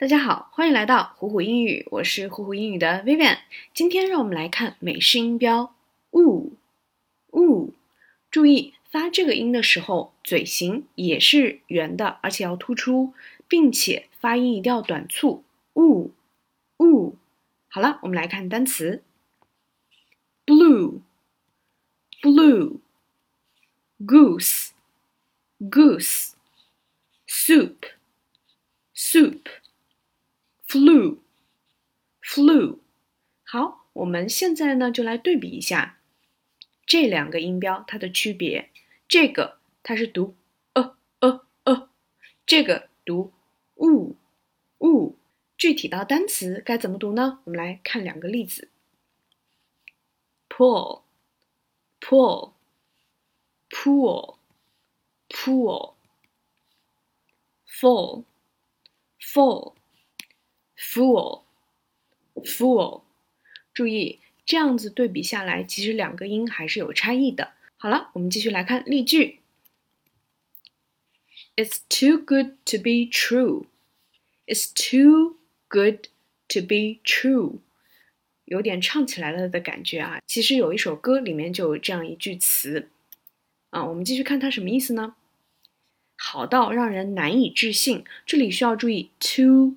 大家好，欢迎来到虎虎英语，我是虎虎英语的 Vivian。今天让我们来看美式音标 u u。注意发这个音的时候，嘴型也是圆的，而且要突出，并且发音一定要短促 u u。好了，我们来看单词 blue blue goose goose soup soup flu，flu，好，我们现在呢就来对比一下这两个音标它的区别。这个它是读呃呃呃，这个读呜呜。具体到单词该怎么读呢？我们来看两个例子：pool，pool，pool，fall，fall。Fool, Fool, fool，注意这样子对比下来，其实两个音还是有差异的。好了，我们继续来看例句。It's too good to be true. It's too good to be true. 有点唱起来了的感觉啊。其实有一首歌里面就有这样一句词啊。我们继续看它什么意思呢？好到让人难以置信。这里需要注意 too。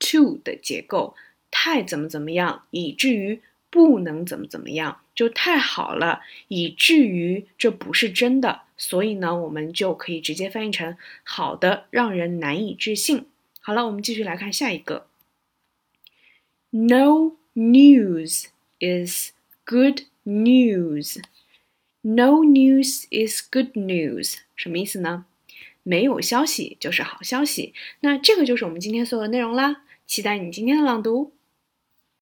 To 的结构太怎么怎么样，以至于不能怎么怎么样，就太好了，以至于这不是真的。所以呢，我们就可以直接翻译成好的让人难以置信。好了，我们继续来看下一个。No news is good news. No news is good news. 什么意思呢？没有消息就是好消息。那这个就是我们今天所有的内容啦。期待你今天的朗读。